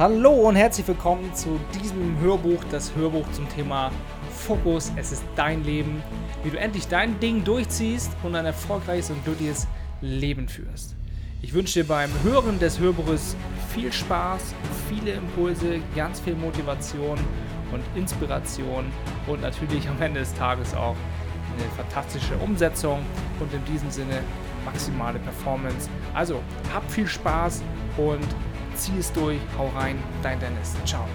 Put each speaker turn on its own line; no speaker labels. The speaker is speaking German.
Hallo und herzlich willkommen zu diesem Hörbuch, das Hörbuch zum Thema Fokus. Es ist dein Leben, wie du endlich dein Ding durchziehst und ein erfolgreiches und glückliches Leben führst. Ich wünsche dir beim Hören des Hörbuches viel Spaß, viele Impulse, ganz viel Motivation und Inspiration und natürlich am Ende des Tages auch eine fantastische Umsetzung und in diesem Sinne maximale Performance. Also, hab viel Spaß und zieh es durch, hau rein, dein Dennis. Ciao.